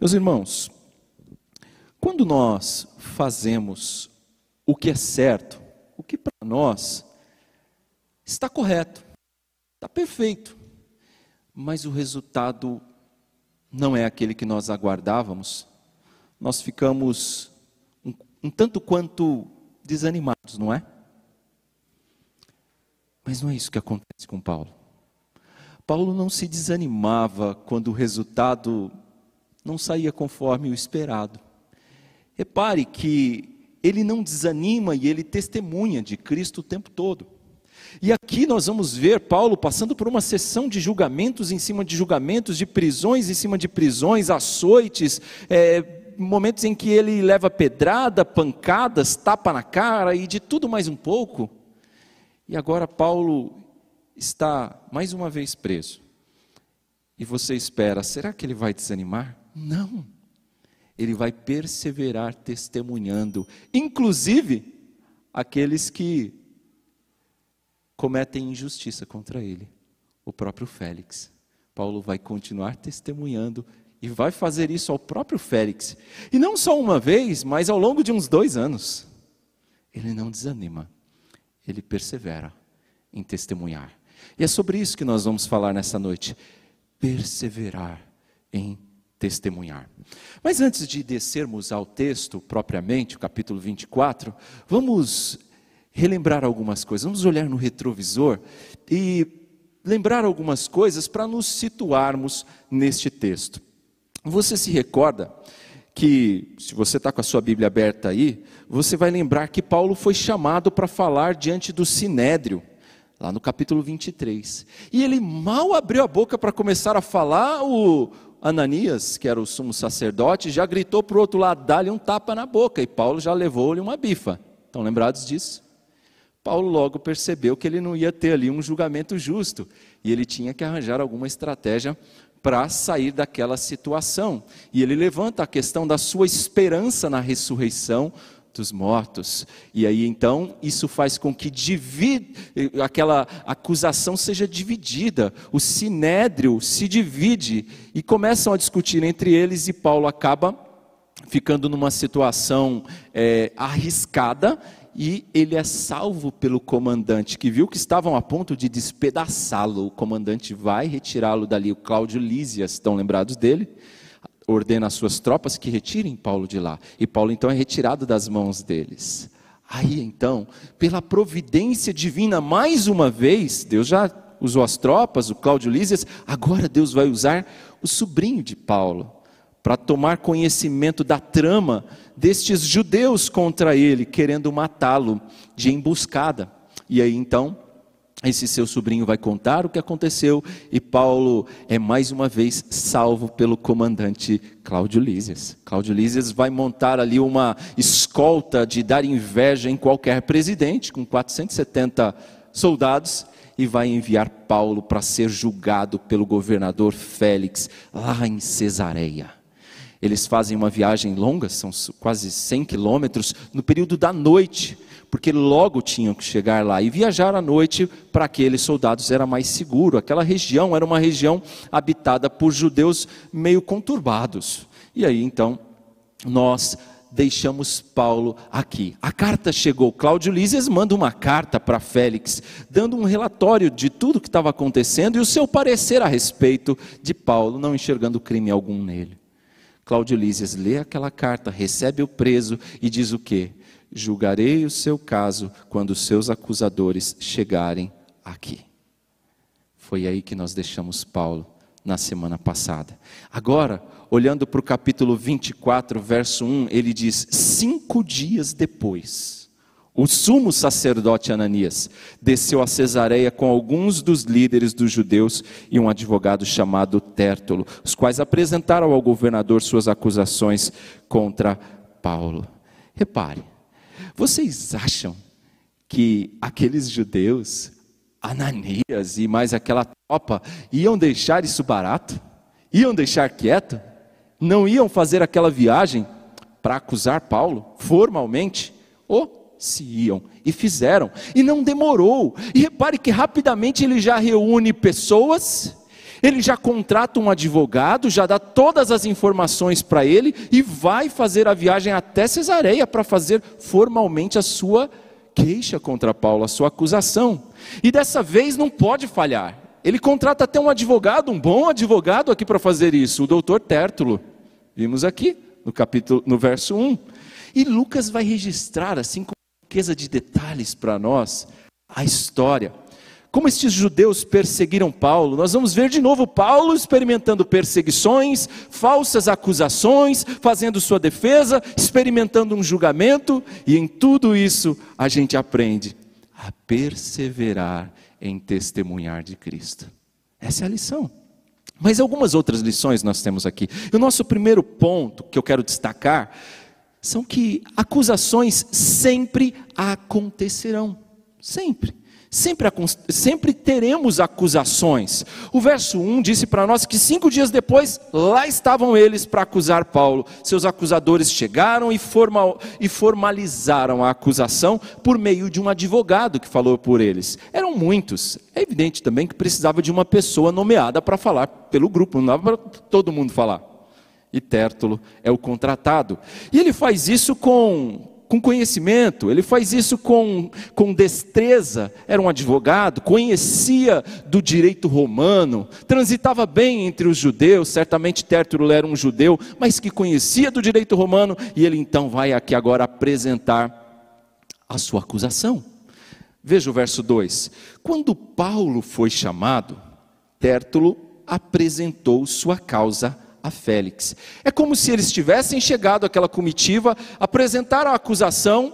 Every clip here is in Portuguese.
Meus irmãos, quando nós fazemos o que é certo, o que para nós está correto, está perfeito, mas o resultado não é aquele que nós aguardávamos, nós ficamos um, um tanto quanto desanimados, não é? Mas não é isso que acontece com Paulo. Paulo não se desanimava quando o resultado não saía conforme o esperado. Repare que ele não desanima e ele testemunha de Cristo o tempo todo. E aqui nós vamos ver Paulo passando por uma sessão de julgamentos em cima de julgamentos, de prisões em cima de prisões, açoites, é, momentos em que ele leva pedrada, pancadas, tapa na cara e de tudo mais um pouco. E agora Paulo está mais uma vez preso. E você espera, será que ele vai desanimar? Não. Ele vai perseverar testemunhando, inclusive aqueles que cometem injustiça contra ele, o próprio Félix. Paulo vai continuar testemunhando e vai fazer isso ao próprio Félix. E não só uma vez, mas ao longo de uns dois anos. Ele não desanima, ele persevera em testemunhar. E é sobre isso que nós vamos falar nessa noite. Perseverar em testemunhar. Mas antes de descermos ao texto propriamente, o capítulo 24, vamos relembrar algumas coisas. Vamos olhar no retrovisor e lembrar algumas coisas para nos situarmos neste texto. Você se recorda que, se você está com a sua Bíblia aberta aí, você vai lembrar que Paulo foi chamado para falar diante do Sinédrio, lá no capítulo 23. E ele mal abriu a boca para começar a falar, o Ananias, que era o sumo sacerdote, já gritou para o outro lado, dá-lhe um tapa na boca, e Paulo já levou-lhe uma bifa. Estão lembrados disso? Paulo logo percebeu que ele não ia ter ali um julgamento justo e ele tinha que arranjar alguma estratégia para sair daquela situação. E ele levanta a questão da sua esperança na ressurreição dos mortos. E aí então isso faz com que divide, aquela acusação seja dividida. O sinédrio se divide e começam a discutir entre eles e Paulo acaba ficando numa situação é, arriscada e ele é salvo pelo comandante, que viu que estavam a ponto de despedaçá-lo. O comandante vai retirá-lo dali, o Cláudio Lísias, estão lembrados dele? Ordena às suas tropas que retirem Paulo de lá. E Paulo então é retirado das mãos deles. Aí então, pela providência divina, mais uma vez, Deus já usou as tropas, o Cláudio Lísias, agora Deus vai usar o sobrinho de Paulo para tomar conhecimento da trama destes judeus contra ele, querendo matá-lo de emboscada. E aí então, esse seu sobrinho vai contar o que aconteceu e Paulo é mais uma vez salvo pelo comandante Cláudio Lísias. Cláudio Lísias vai montar ali uma escolta de dar inveja em qualquer presidente, com 470 soldados, e vai enviar Paulo para ser julgado pelo governador Félix lá em Cesareia. Eles fazem uma viagem longa, são quase 100 quilômetros, no período da noite, porque logo tinham que chegar lá. E viajar à noite para aqueles soldados era mais seguro. Aquela região era uma região habitada por judeus meio conturbados. E aí então nós deixamos Paulo aqui. A carta chegou. Cláudio Lísias manda uma carta para Félix, dando um relatório de tudo que estava acontecendo e o seu parecer a respeito de Paulo, não enxergando crime algum nele. Cláudio Lísias lê aquela carta, recebe o preso e diz o quê? Julgarei o seu caso quando os seus acusadores chegarem aqui. Foi aí que nós deixamos Paulo na semana passada. Agora, olhando para o capítulo 24, verso 1, ele diz: Cinco dias depois o sumo sacerdote Ananias desceu a Cesareia com alguns dos líderes dos judeus e um advogado chamado Tértulo, os quais apresentaram ao governador suas acusações contra Paulo. Repare, vocês acham que aqueles judeus, Ananias e mais aquela tropa, iam deixar isso barato? Iam deixar quieto? Não iam fazer aquela viagem para acusar Paulo formalmente? Ou se iam e fizeram, e não demorou. E repare que rapidamente ele já reúne pessoas, Ele já contrata um advogado, já dá todas as informações para ele e vai fazer a viagem até Cesareia para fazer formalmente a sua queixa contra Paulo, a sua acusação. E dessa vez não pode falhar. Ele contrata até um advogado, um bom advogado aqui para fazer isso, o doutor Tértulo. Vimos aqui no capítulo, no verso 1. E Lucas vai registrar assim com riqueza de detalhes para nós a história como estes judeus perseguiram Paulo, nós vamos ver de novo Paulo experimentando perseguições, falsas acusações, fazendo sua defesa, experimentando um julgamento, e em tudo isso a gente aprende a perseverar em testemunhar de Cristo. Essa é a lição. Mas algumas outras lições nós temos aqui. E o nosso primeiro ponto que eu quero destacar são que acusações sempre acontecerão. Sempre. Sempre, sempre teremos acusações. O verso 1 disse para nós que cinco dias depois, lá estavam eles para acusar Paulo. Seus acusadores chegaram e, formal, e formalizaram a acusação por meio de um advogado que falou por eles. Eram muitos. É evidente também que precisava de uma pessoa nomeada para falar pelo grupo, não dava para todo mundo falar. E Tértulo é o contratado. E ele faz isso com com conhecimento, ele faz isso com, com destreza. Era um advogado, conhecia do direito romano, transitava bem entre os judeus. Certamente Tértulo era um judeu, mas que conhecia do direito romano, e ele então vai aqui agora apresentar a sua acusação. Veja o verso 2: Quando Paulo foi chamado, Tértulo apresentou sua causa a Félix. É como se eles tivessem chegado àquela comitiva, apresentaram a acusação.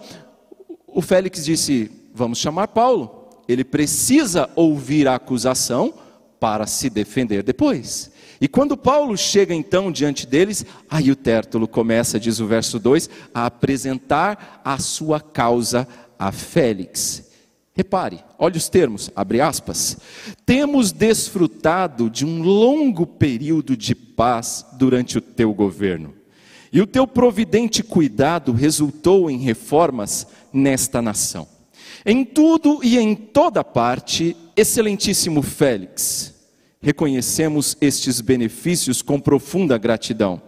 O Félix disse: Vamos chamar Paulo. Ele precisa ouvir a acusação para se defender depois. E quando Paulo chega então diante deles, aí o Tértulo começa, diz o verso 2, a apresentar a sua causa a Félix. Repare, olhe os termos, abre aspas. Temos desfrutado de um longo período de paz durante o teu governo, e o teu providente cuidado resultou em reformas nesta nação. Em tudo e em toda parte, excelentíssimo Félix, reconhecemos estes benefícios com profunda gratidão.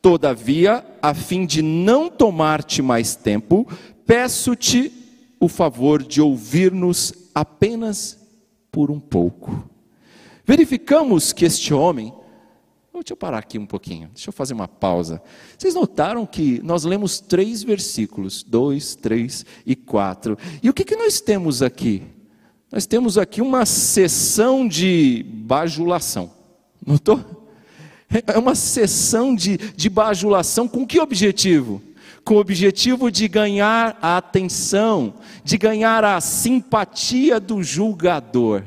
Todavia, a fim de não tomar-te mais tempo, peço-te o favor de ouvir-nos apenas por um pouco. Verificamos que este homem. Deixa eu parar aqui um pouquinho, deixa eu fazer uma pausa. Vocês notaram que nós lemos três versículos, dois, três e quatro. E o que, que nós temos aqui? Nós temos aqui uma sessão de bajulação. Notou? É uma sessão de, de bajulação com que objetivo? Com o objetivo de ganhar a atenção, de ganhar a simpatia do julgador.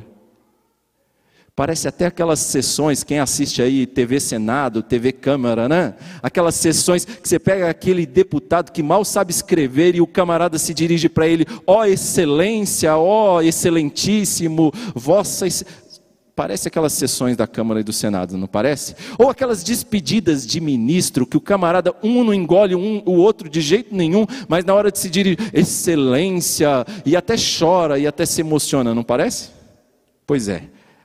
Parece até aquelas sessões, quem assiste aí TV Senado, TV Câmara, né? Aquelas sessões que você pega aquele deputado que mal sabe escrever e o camarada se dirige para ele, ó oh, excelência, ó oh, excelentíssimo, vossa Parece aquelas sessões da Câmara e do Senado, não parece? Ou aquelas despedidas de ministro que o camarada um não engole um, o outro de jeito nenhum, mas na hora de se dirigir, excelência, e até chora e até se emociona, não parece? Pois é.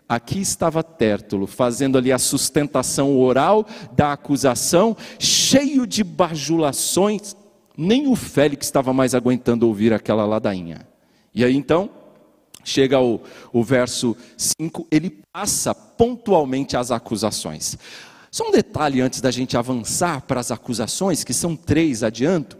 Aqui estava Tértulo, fazendo ali a sustentação oral da acusação, cheio de bajulações, nem o Félix estava mais aguentando ouvir aquela ladainha. E aí então, chega o, o verso 5, ele passa pontualmente as acusações. Só um detalhe antes da gente avançar para as acusações, que são três, adianto.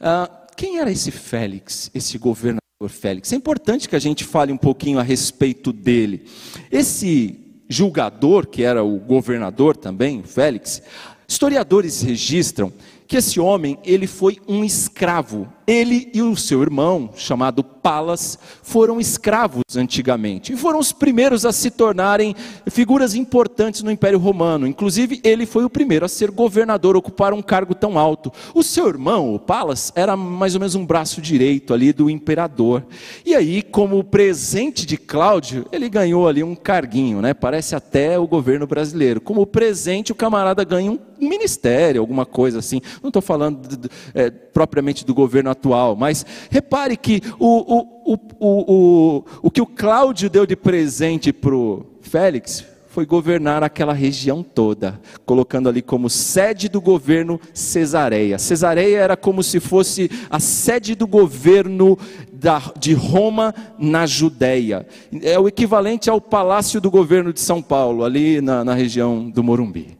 Ah, quem era esse Félix, esse governador Félix? É importante que a gente fale um pouquinho a respeito dele. Esse julgador, que era o governador também, Félix, historiadores registram que esse homem, ele foi um escravo. Ele e o seu irmão, chamado Palas, foram escravos antigamente. E foram os primeiros a se tornarem figuras importantes no Império Romano. Inclusive, ele foi o primeiro a ser governador, ocupar um cargo tão alto. O seu irmão, o Palas, era mais ou menos um braço direito ali do imperador. E aí, como presente de Cláudio, ele ganhou ali um carguinho, né? Parece até o governo brasileiro. Como presente, o camarada ganha um ministério, alguma coisa assim. Não estou falando é, propriamente do governo atual, mas repare que o, o, o, o, o, o que o Cláudio deu de presente para o Félix foi governar aquela região toda, colocando ali como sede do governo Cesareia. Cesareia era como se fosse a sede do governo da, de Roma na Judéia. É o equivalente ao palácio do governo de São Paulo, ali na, na região do Morumbi.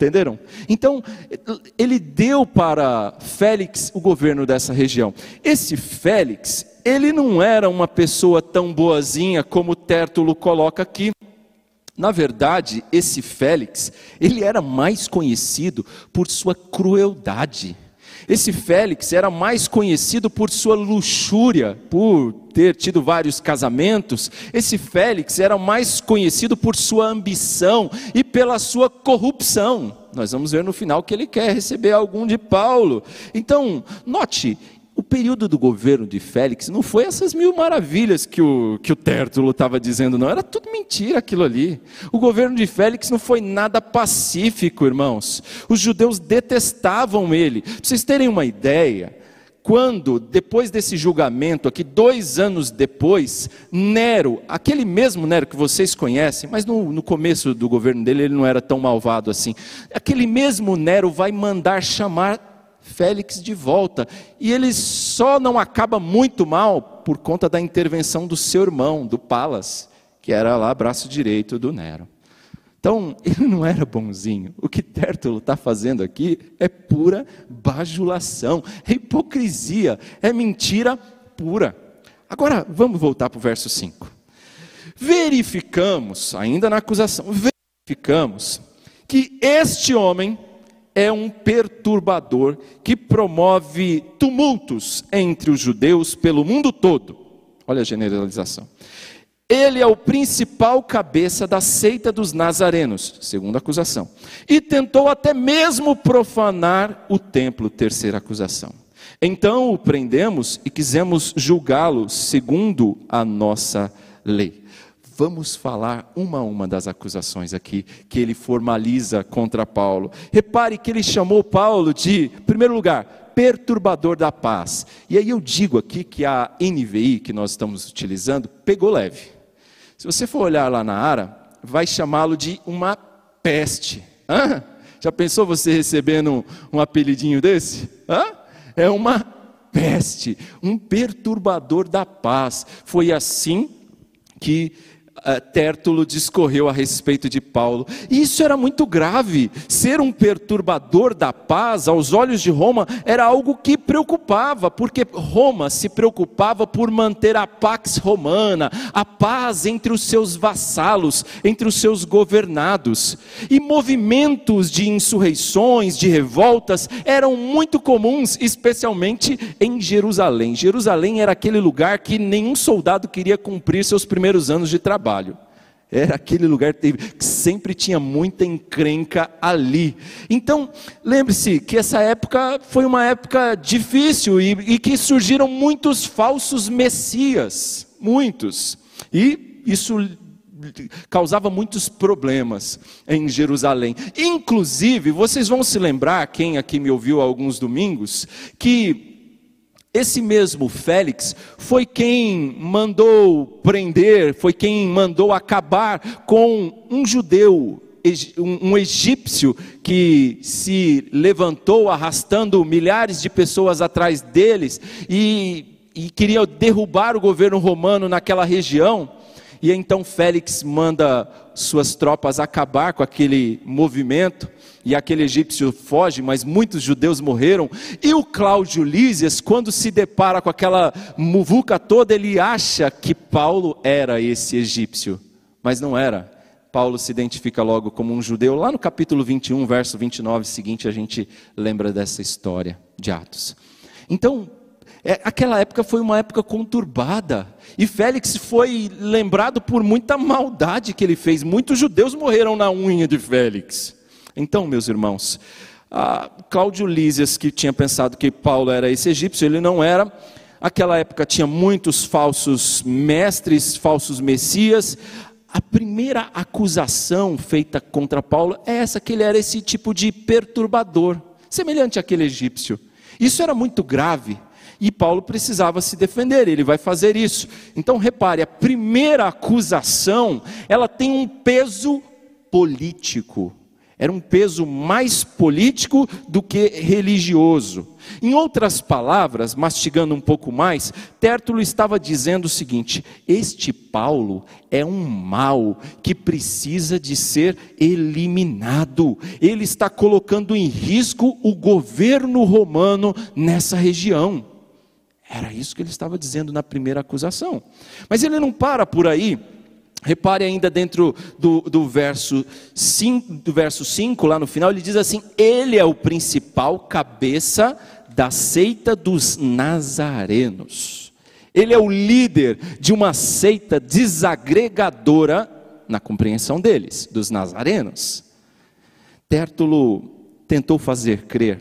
Entenderam? Então, ele deu para Félix o governo dessa região. Esse Félix, ele não era uma pessoa tão boazinha como Tértulo coloca aqui. Na verdade, esse Félix, ele era mais conhecido por sua crueldade. Esse Félix era mais conhecido por sua luxúria, por ter tido vários casamentos. Esse Félix era mais conhecido por sua ambição e pela sua corrupção. Nós vamos ver no final que ele quer receber algum de Paulo. Então, note, o período do governo de Félix não foi essas mil maravilhas que o, que o Tértulo estava dizendo, não. Era tudo mentira aquilo ali. O governo de Félix não foi nada pacífico, irmãos. Os judeus detestavam ele. Para vocês terem uma ideia, quando, depois desse julgamento, aqui, dois anos depois, Nero, aquele mesmo Nero que vocês conhecem, mas no, no, começo do governo dele ele não era tão malvado assim, aquele mesmo Nero vai mandar chamar Félix de volta. E ele só não acaba muito mal por conta da intervenção do seu irmão, do Palas, que era lá braço direito do Nero. Então, ele não era bonzinho. O que Tértulo está fazendo aqui é pura bajulação, é hipocrisia, é mentira pura. Agora, vamos voltar para o verso 5. Verificamos, ainda na acusação, verificamos que este homem é um perturbador que promove tumultos entre os judeus pelo mundo todo. Olha a generalização. Ele é o principal cabeça da seita dos nazarenos, segunda acusação. E tentou até mesmo profanar o templo, terceira acusação. Então o prendemos e quisemos julgá-lo segundo a nossa lei. Vamos falar uma a uma das acusações aqui que ele formaliza contra Paulo. Repare que ele chamou Paulo de, em primeiro lugar, perturbador da paz. E aí eu digo aqui que a NVI que nós estamos utilizando pegou leve. Se você for olhar lá na Ara, vai chamá-lo de uma peste. Hã? Já pensou você recebendo um, um apelidinho desse? Hã? É uma peste, um perturbador da paz. Foi assim que Tértulo discorreu a respeito de Paulo. E isso era muito grave. Ser um perturbador da paz, aos olhos de Roma, era algo que preocupava, porque Roma se preocupava por manter a pax romana, a paz entre os seus vassalos, entre os seus governados. E movimentos de insurreições, de revoltas, eram muito comuns, especialmente em Jerusalém. Jerusalém era aquele lugar que nenhum soldado queria cumprir seus primeiros anos de trabalho trabalho. Era aquele lugar que sempre tinha muita encrenca ali. Então, lembre-se que essa época foi uma época difícil e, e que surgiram muitos falsos messias. Muitos. E isso causava muitos problemas em Jerusalém. Inclusive, vocês vão se lembrar, quem aqui me ouviu há alguns domingos, que esse mesmo Félix foi quem mandou prender, foi quem mandou acabar com um judeu, um egípcio que se levantou arrastando milhares de pessoas atrás deles e, e queria derrubar o governo romano naquela região. E então Félix manda suas tropas acabar com aquele movimento e aquele egípcio foge, mas muitos judeus morreram. E o Cláudio Lísias, quando se depara com aquela muvuca toda, ele acha que Paulo era esse egípcio, mas não era. Paulo se identifica logo como um judeu. Lá no capítulo 21, verso 29 seguinte, a gente lembra dessa história de Atos. Então, é, aquela época foi uma época conturbada. E Félix foi lembrado por muita maldade que ele fez. Muitos judeus morreram na unha de Félix. Então, meus irmãos, Cláudio Lísias, que tinha pensado que Paulo era esse egípcio, ele não era. Aquela época tinha muitos falsos mestres, falsos messias. A primeira acusação feita contra Paulo é essa, que ele era esse tipo de perturbador, semelhante àquele egípcio. Isso era muito grave. E Paulo precisava se defender, ele vai fazer isso. Então repare, a primeira acusação, ela tem um peso político. Era um peso mais político do que religioso. Em outras palavras, mastigando um pouco mais, Tértulo estava dizendo o seguinte: este Paulo é um mal que precisa de ser eliminado. Ele está colocando em risco o governo romano nessa região. Era isso que ele estava dizendo na primeira acusação. Mas ele não para por aí. Repare ainda dentro do, do, verso 5, do verso 5, lá no final, ele diz assim: Ele é o principal cabeça da seita dos nazarenos. Ele é o líder de uma seita desagregadora, na compreensão deles, dos nazarenos. Tértulo tentou fazer crer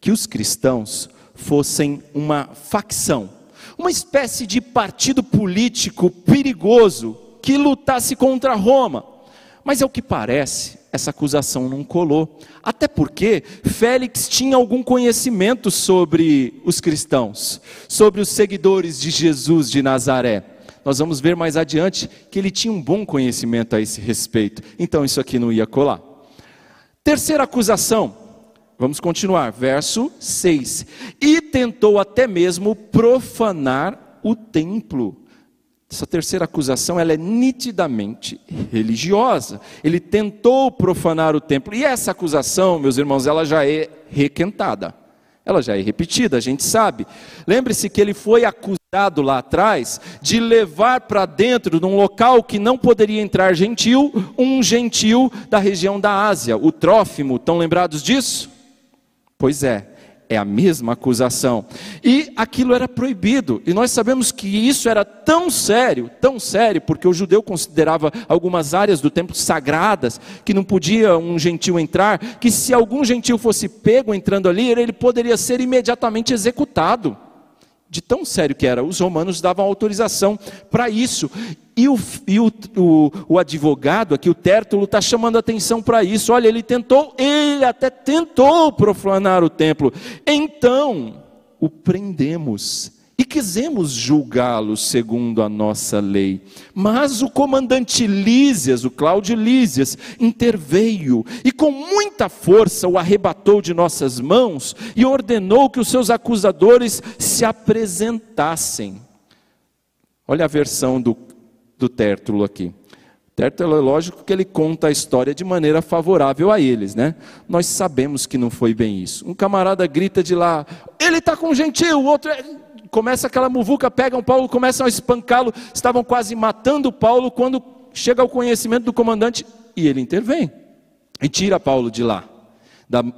que os cristãos fossem uma facção, uma espécie de partido político perigoso que lutasse contra Roma. Mas é o que parece, essa acusação não colou. Até porque Félix tinha algum conhecimento sobre os cristãos, sobre os seguidores de Jesus de Nazaré. Nós vamos ver mais adiante que ele tinha um bom conhecimento a esse respeito. Então isso aqui não ia colar. Terceira acusação, vamos continuar, verso 6. E tentou até mesmo profanar o templo. Essa terceira acusação ela é nitidamente religiosa. Ele tentou profanar o templo. E essa acusação, meus irmãos, ela já é requentada. Ela já é repetida, a gente sabe. Lembre-se que ele foi acusado lá atrás de levar para dentro, num local que não poderia entrar gentil, um gentil da região da Ásia, o Trófimo. Estão lembrados disso? Pois é é a mesma acusação. E aquilo era proibido. E nós sabemos que isso era tão sério, tão sério, porque o judeu considerava algumas áreas do templo sagradas, que não podia um gentil entrar, que se algum gentil fosse pego entrando ali, ele poderia ser imediatamente executado de tão sério que era. Os romanos davam autorização para isso. E, o, e o, o, o, advogado aqui, o Tértulo, está chamando atenção para isso. Olha, ele tentou, ele até tentou profanar o templo. Então, o prendemos e quisemos julgá-lo segundo a nossa lei. Mas o comandante Lísias, o Cláudio Lísias, interveio e com muita força o arrebatou de nossas mãos e ordenou que os seus acusadores se apresentassem. Olha a versão do, do Tértulo aqui. Tértulo é lógico que ele conta a história de maneira favorável a eles, né? Nós sabemos que não foi bem isso. Um camarada grita de lá, ele está com gentil, o outro é começa aquela muvuca, pegam Paulo, começam a espancá-lo, estavam quase matando Paulo quando chega ao conhecimento do comandante e ele intervém e tira Paulo de lá,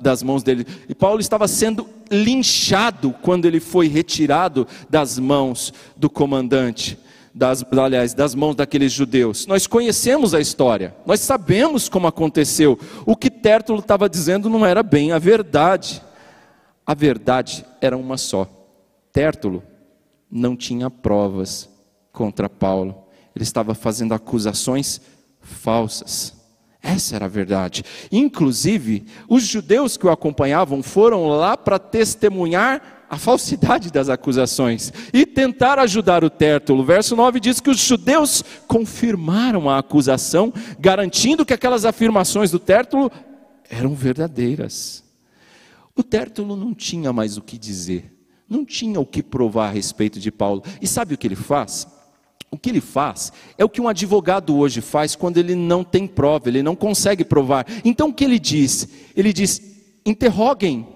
das mãos dele. E Paulo estava sendo linchado quando ele foi retirado das mãos do comandante. Das, aliás, das mãos daqueles judeus. Nós conhecemos a história, nós sabemos como aconteceu. O que Tértulo estava dizendo não era bem a verdade. A verdade era uma só. Tértulo não tinha provas contra Paulo. Ele estava fazendo acusações falsas. Essa era a verdade. Inclusive, os judeus que o acompanhavam foram lá para testemunhar a falsidade das acusações e tentar ajudar o Tértulo. Verso 9 diz que os judeus confirmaram a acusação, garantindo que aquelas afirmações do Tértulo eram verdadeiras. O Tértulo não tinha mais o que dizer não tinha o que provar a respeito de Paulo. E sabe o que ele faz? O que ele faz é o que um advogado hoje faz quando ele não tem prova, ele não consegue provar. Então o que ele diz? Ele diz: interroguem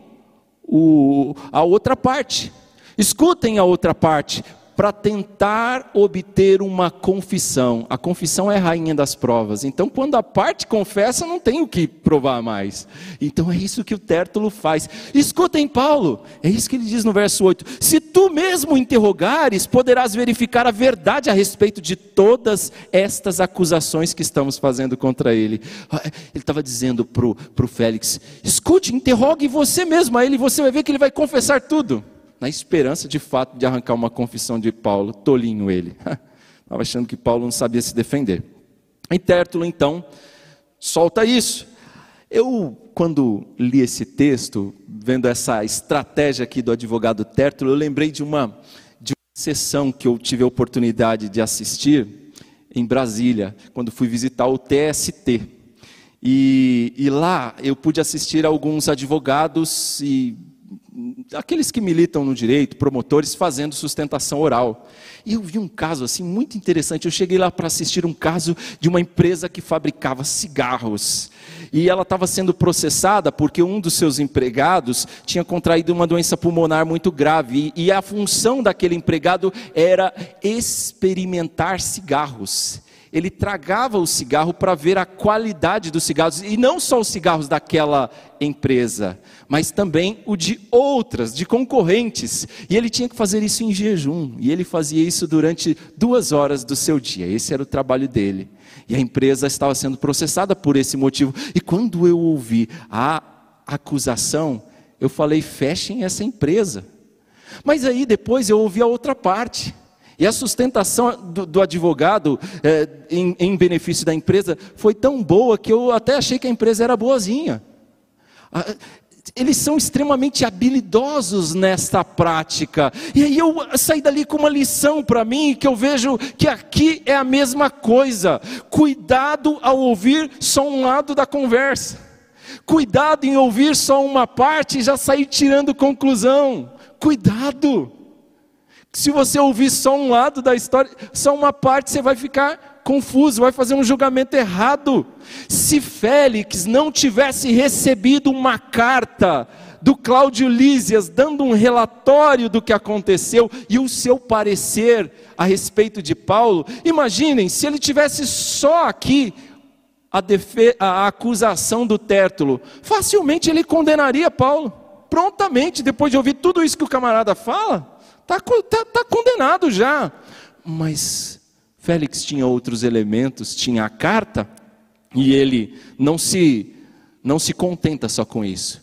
o, a outra parte, escutem a outra parte, para tentar obter uma confissão. A confissão é a rainha das provas. Então, quando a parte confessa, não tem o que provar mais. Então, é isso que o Tértulo faz. Escutem, Paulo, é isso que ele diz no verso 8: Se tu mesmo interrogares, poderás verificar a verdade a respeito de todas estas acusações que estamos fazendo contra ele. Ah, ele estava dizendo para o Félix: escute, interrogue você mesmo a ele, você vai ver que ele vai confessar tudo na esperança de fato de arrancar uma confissão de Paulo, tolinho ele. Estava achando que Paulo não sabia se defender. E Tértulo, então, solta isso. Eu, quando li esse texto, vendo essa estratégia aqui do advogado Tértulo, eu lembrei de uma, de uma sessão que eu tive a oportunidade de assistir em Brasília, quando fui visitar o TST. E, e lá eu pude assistir alguns advogados e aqueles que militam no direito, promotores, fazendo sustentação oral. E eu vi um caso assim muito interessante. Eu cheguei lá para assistir um caso de uma empresa que fabricava cigarros. E ela estava sendo processada porque um dos seus empregados tinha contraído uma doença pulmonar muito grave. E, a função daquele empregado era experimentar cigarros ele tragava o cigarro para ver a qualidade dos cigarros, e não só os cigarros daquela empresa, mas também o de outras, de concorrentes. E ele tinha que fazer isso em jejum, e ele fazia isso durante duas horas do seu dia, esse era o trabalho dele. E a empresa estava sendo processada por esse motivo. E quando eu ouvi a acusação, eu falei: fechem essa empresa. Mas aí depois eu ouvi a outra parte. E a sustentação do, do advogado é, em, em, benefício da empresa foi tão boa que eu até achei que a empresa era boazinha. Eles são extremamente habilidosos nesta prática. E aí eu saí dali com uma lição para mim, que eu vejo que aqui é a mesma coisa. Cuidado ao ouvir só um lado da conversa. Cuidado em ouvir só uma parte e já sair tirando conclusão. Cuidado. Se você ouvir só um lado da história, só uma parte, você vai ficar confuso, vai fazer um julgamento errado. Se Félix não tivesse recebido uma carta do Cláudio Lísias dando um relatório do que aconteceu e o seu parecer a respeito de Paulo, imaginem se ele tivesse só aqui a, a acusação do Tértulo, facilmente ele condenaria Paulo, prontamente, depois de ouvir tudo isso que o camarada fala. Está tá, tá condenado já. Mas Félix tinha outros elementos, tinha a carta, e ele não se, não se contenta só com isso.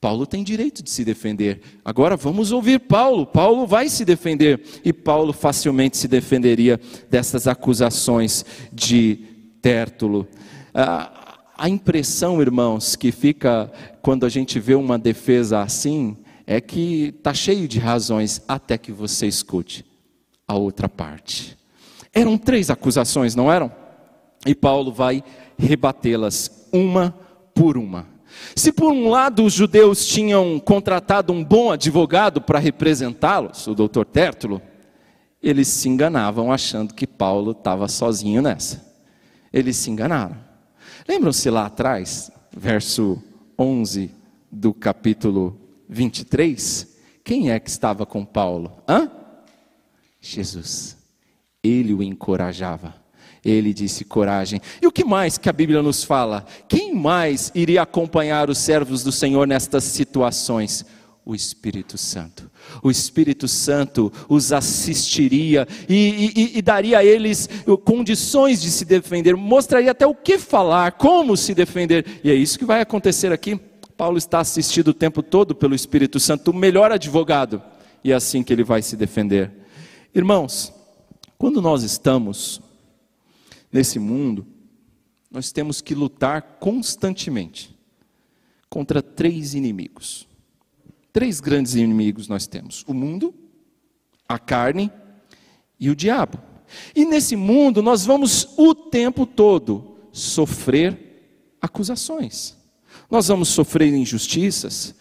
Paulo tem direito de se defender. Agora vamos ouvir Paulo. Paulo vai se defender. E Paulo facilmente se defenderia dessas acusações de Tértulo. Ah, a impressão, irmãos, que fica quando a gente vê uma defesa assim, é que está cheio de razões até que você escute a outra parte. Eram três acusações, não eram? E Paulo vai rebatê-las uma por uma. Se por um lado os judeus tinham contratado um bom advogado para representá-los, o doutor Tértulo, eles se enganavam achando que Paulo estava sozinho nessa. Eles se enganaram. Lembram-se lá atrás, verso 11 do capítulo 23, quem é que estava com Paulo? Hã? Jesus. Ele o encorajava. Ele disse coragem. E o que mais que a Bíblia nos fala? Quem mais iria acompanhar os servos do Senhor nestas situações? O Espírito Santo. O Espírito Santo os assistiria e, e, e, daria a eles condições de se defender, mostraria até o que falar, como se defender. E é isso que vai acontecer aqui. Paulo está assistido o tempo todo pelo Espírito Santo, o melhor advogado, e é assim que ele vai se defender. Irmãos, quando nós estamos nesse mundo, nós temos que lutar constantemente contra três inimigos. Três grandes inimigos nós temos: o mundo, a carne e o diabo. E nesse mundo nós vamos o tempo todo sofrer acusações nós vamos sofrer injustiças.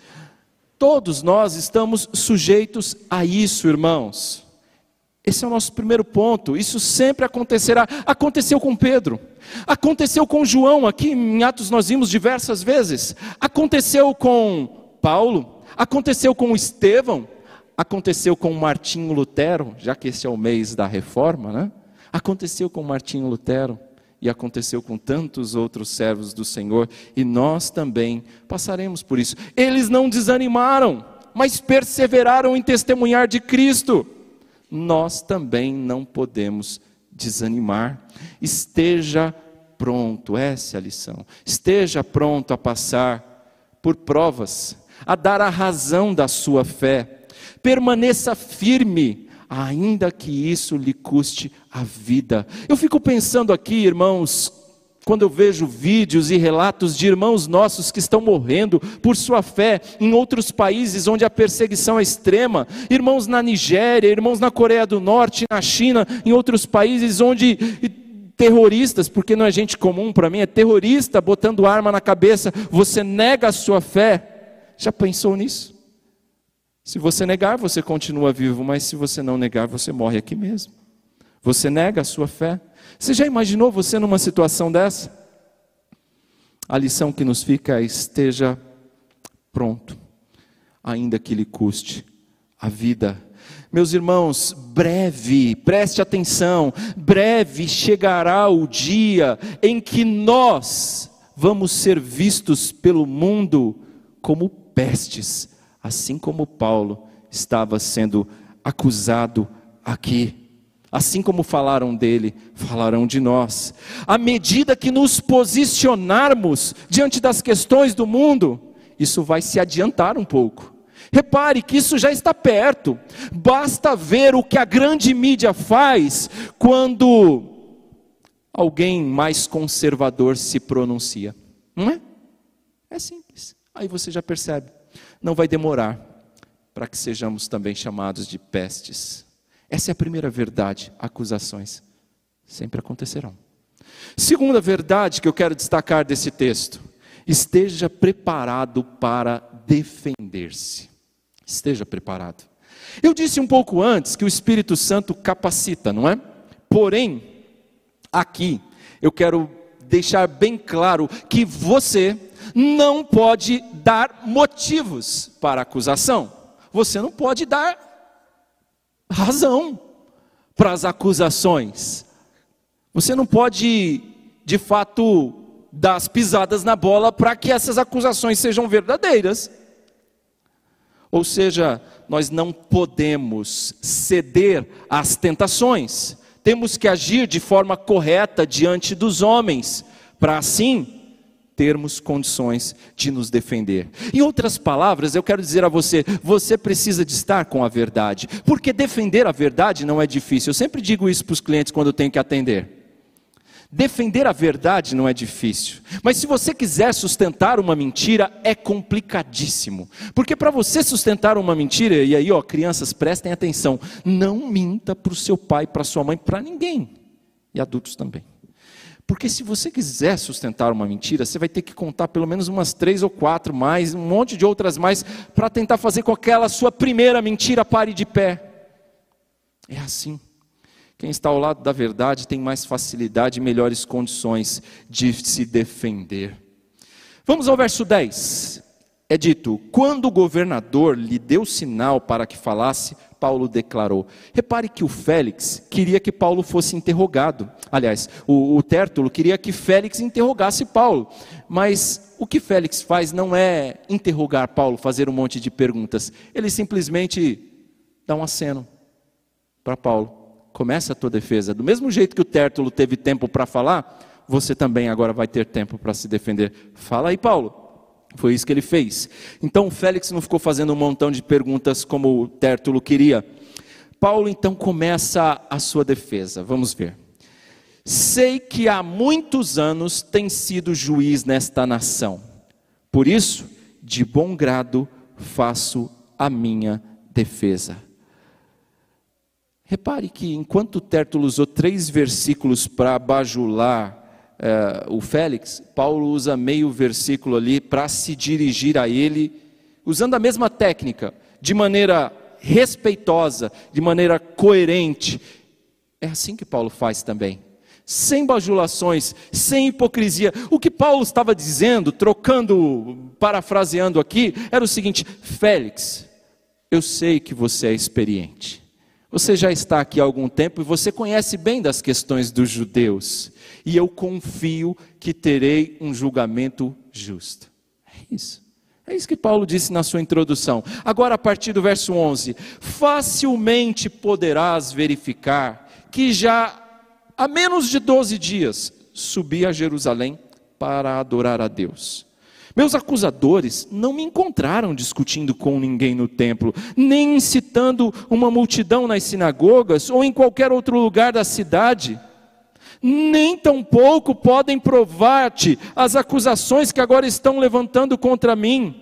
Todos nós estamos sujeitos a isso, irmãos. Esse é o nosso primeiro ponto. Isso sempre acontecerá. Aconteceu com Pedro, aconteceu com João, aqui em Atos nós vimos diversas vezes. Aconteceu com Paulo, aconteceu com Estevão, aconteceu com Martinho Lutero, já que esse é o mês da reforma, né? Aconteceu com Martinho Lutero e aconteceu com tantos outros servos do Senhor, e nós também passaremos por isso. Eles não desanimaram, mas perseveraram em testemunhar de Cristo. Nós também não podemos desanimar. Esteja pronto, essa é a lição. Esteja pronto a passar por provas, a dar a razão da sua fé. Permaneça firme ainda que isso lhe custe a vida. Eu fico pensando aqui, irmãos, quando eu vejo vídeos e relatos de irmãos nossos que estão morrendo por sua fé em outros países onde a perseguição é extrema, irmãos na Nigéria, irmãos na Coreia do Norte, na China, em outros países onde terroristas, porque não é gente comum para mim, é terrorista botando arma na cabeça, você nega a sua fé. Já pensou nisso? Se você negar, você continua vivo, mas se você não negar, você morre aqui mesmo. Você nega a sua fé. Você já imaginou você numa situação dessa? A lição que nos fica é: esteja pronto, ainda que lhe custe a vida. Meus irmãos, breve, preste atenção, breve chegará o dia em que nós vamos ser vistos pelo mundo como pestes assim como Paulo estava sendo acusado aqui. Assim como falaram dele, falarão de nós. À medida que nos posicionarmos diante das questões do mundo, isso vai se adiantar um pouco. Repare que isso já está perto. Basta ver o que a grande mídia faz quando alguém mais conservador se pronuncia. Não é? É simples. Aí você já percebe não vai demorar para que sejamos também chamados de pestes. Essa é a primeira verdade. Acusações sempre acontecerão. Segunda verdade que eu quero destacar desse texto: esteja preparado para defender-se. Esteja preparado. Eu disse um pouco antes que o Espírito Santo capacita, não é? Porém, aqui eu quero deixar bem claro que você não pode dar motivos para acusação. Você não pode dar razão para as acusações. Você não pode, de fato, dar as pisadas na bola para que essas acusações sejam verdadeiras. Ou seja, nós não podemos ceder às tentações. Temos que agir de forma correta diante dos homens, para assim termos condições de nos defender. Em outras palavras, eu quero dizer a você: você precisa de estar com a verdade, porque defender a verdade não é difícil. Eu sempre digo isso para os clientes quando eu tenho que atender. Defender a verdade não é difícil, mas se você quiser sustentar uma mentira, é complicadíssimo. Porque para você sustentar uma mentira, e aí, ó, crianças, prestem atenção: não minta para o seu pai, para sua mãe, para ninguém, e adultos também. Porque se você quiser sustentar uma mentira, você vai ter que contar pelo menos umas três ou quatro mais, um monte de outras mais, para tentar fazer com que aquela sua primeira mentira pare de pé. É assim. Quem está ao lado da verdade tem mais facilidade e melhores condições de se defender. Vamos ao verso 10. É dito: quando o governador lhe deu sinal para que falasse, Paulo declarou. Repare que o Félix queria que Paulo fosse interrogado. Aliás, o, o Tértulo queria que Félix interrogasse Paulo. Mas o que Félix faz não é interrogar Paulo, fazer um monte de perguntas. Ele simplesmente dá um aceno para Paulo. Começa a tua defesa. Do mesmo jeito que o Tértulo teve tempo para falar, você também agora vai ter tempo para se defender. Fala aí, Paulo. Foi isso que ele fez. Então Félix não ficou fazendo um montão de perguntas como o Tértulo queria. Paulo então começa a sua defesa. Vamos ver. Sei que há muitos anos tem sido juiz nesta nação. Por isso, de bom grado faço a minha defesa. Repare que enquanto Tértulo usou três versículos para bajular é, o Félix, Paulo usa meio versículo ali para se dirigir a ele, usando a mesma técnica, de maneira respeitosa, de maneira coerente. É assim que Paulo faz também. Sem bajulações, sem hipocrisia. O que Paulo estava dizendo, trocando, parafraseando aqui, era o seguinte: Félix, eu sei que você é experiente. Você já está aqui há algum tempo e você conhece bem das questões dos judeus. E eu confio que terei um julgamento justo. É isso. É isso que Paulo disse na sua introdução. Agora, a partir do verso 11: Facilmente poderás verificar que já há menos de 12 dias subi a Jerusalém para adorar a Deus. Meus acusadores não me encontraram discutindo com ninguém no templo, nem incitando uma multidão nas sinagogas ou em qualquer outro lugar da cidade. Nem tampouco podem provar-te as acusações que agora estão levantando contra mim.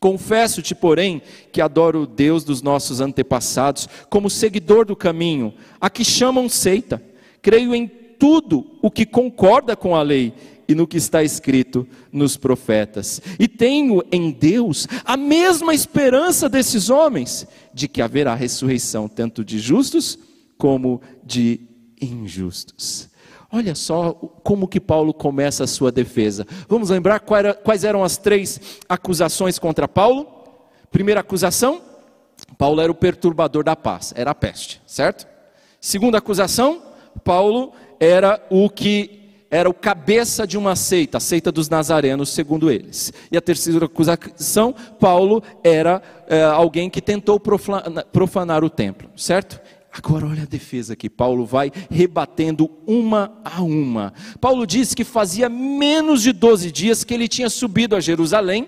Confesso-te, porém, que adoro o Deus dos nossos antepassados, como seguidor do caminho, a que chamam seita. Creio em tudo o que concorda com a lei e no que está escrito nos profetas. E tenho em Deus a mesma esperança desses homens, de que haverá ressurreição tanto de justos como de injustos. Olha só como que Paulo começa a sua defesa. Vamos lembrar quais eram as três acusações contra Paulo? Primeira acusação, Paulo era o perturbador da paz, era a peste, certo? Segunda acusação, Paulo era o que era o cabeça de uma seita, a seita dos nazarenos, segundo eles. E a terceira acusação, Paulo era é, alguém que tentou profanar, profanar o templo, certo? Agora olha a defesa que Paulo vai rebatendo uma a uma. Paulo diz que fazia menos de 12 dias que ele tinha subido a Jerusalém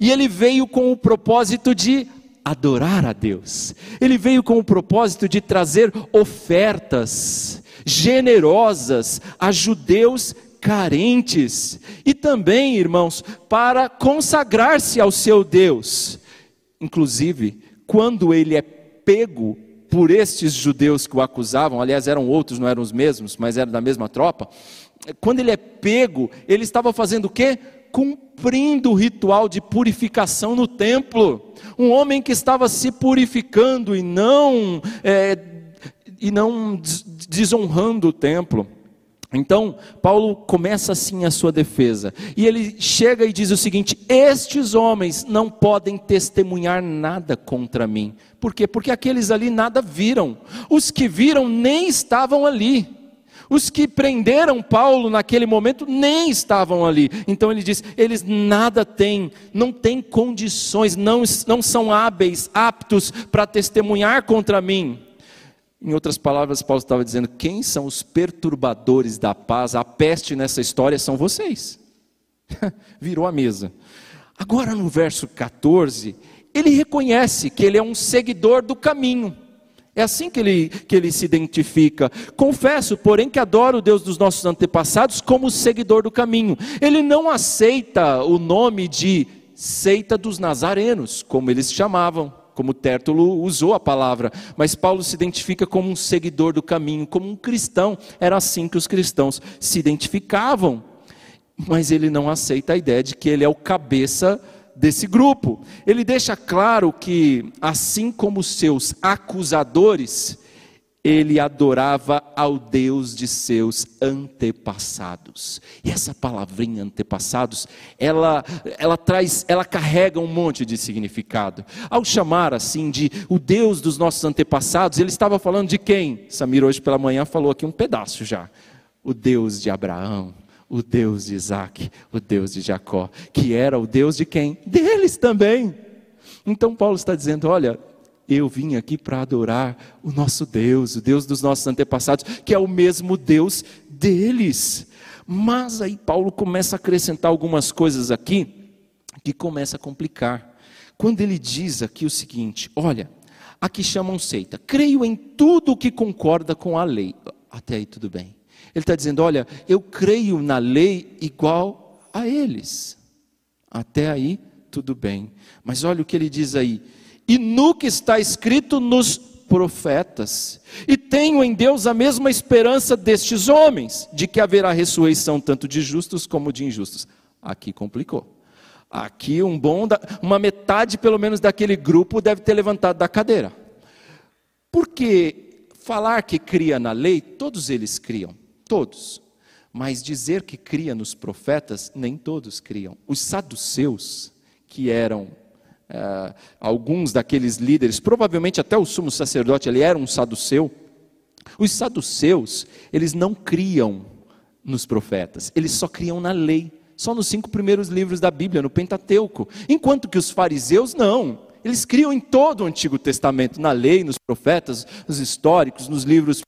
e ele veio com o propósito de adorar a Deus. Ele veio com o propósito de trazer ofertas generosas a judeus carentes e também, irmãos, para consagrar-se ao seu Deus. Inclusive, quando ele é pego por estes judeus que o acusavam, aliás, eram outros, não eram os mesmos, mas eram da mesma tropa. Quando ele é pego, ele estava fazendo o quê? Cumprindo o ritual de purificação no templo. Um homem que estava se purificando e não, é, e não desonrando o templo. Então, Paulo começa assim a sua defesa, e ele chega e diz o seguinte: Estes homens não podem testemunhar nada contra mim. Por quê? Porque aqueles ali nada viram, os que viram nem estavam ali. Os que prenderam Paulo naquele momento nem estavam ali. Então ele diz: eles nada têm, não têm condições, não, não são hábeis, aptos para testemunhar contra mim. Em outras palavras, Paulo estava dizendo: quem são os perturbadores da paz? A peste nessa história são vocês. Virou a mesa. Agora, no verso 14, ele reconhece que ele é um seguidor do caminho. É assim que ele, que ele se identifica. Confesso, porém, que adoro o Deus dos nossos antepassados como seguidor do caminho. Ele não aceita o nome de seita dos nazarenos, como eles chamavam como Tértulo usou a palavra, mas Paulo se identifica como um seguidor do caminho, como um cristão. Era assim que os cristãos se identificavam. Mas ele não aceita a ideia de que ele é o cabeça desse grupo. Ele deixa claro que, assim como seus acusadores, ele adorava ao Deus de seus antepassados. E essa palavrinha antepassados, ela, ela traz, ela carrega um monte de significado. Ao chamar assim de o Deus dos nossos antepassados, ele estava falando de quem? Samir hoje pela manhã falou aqui um pedaço já. O Deus de Abraão, o Deus de Isaac, o Deus de Jacó, que era o Deus de quem? Deles também. Então Paulo está dizendo: olha, eu vim aqui para adorar o nosso Deus, o Deus dos nossos antepassados, que é o mesmo Deus deles. Mas aí Paulo começa a acrescentar algumas coisas aqui que começa a complicar. Quando ele diz aqui o seguinte: olha, aqui chamam seita, creio em tudo que concorda com a lei. Até aí tudo bem. Ele está dizendo: olha, eu creio na lei igual a eles. Até aí tudo bem. Mas olha o que ele diz aí e no que está escrito nos profetas. E tenho em Deus a mesma esperança destes homens, de que haverá ressurreição tanto de justos como de injustos. Aqui complicou. Aqui um bom, uma metade pelo menos daquele grupo deve ter levantado da cadeira. Porque falar que cria na lei, todos eles criam, todos. Mas dizer que cria nos profetas, nem todos criam. Os saduceus, que eram Uh, alguns daqueles líderes, provavelmente até o sumo sacerdote, ele era um saduceu. Os saduceus, eles não criam nos profetas, eles só criam na lei, só nos cinco primeiros livros da Bíblia, no Pentateuco. Enquanto que os fariseus não, eles criam em todo o Antigo Testamento, na lei, nos profetas, nos históricos, nos livros,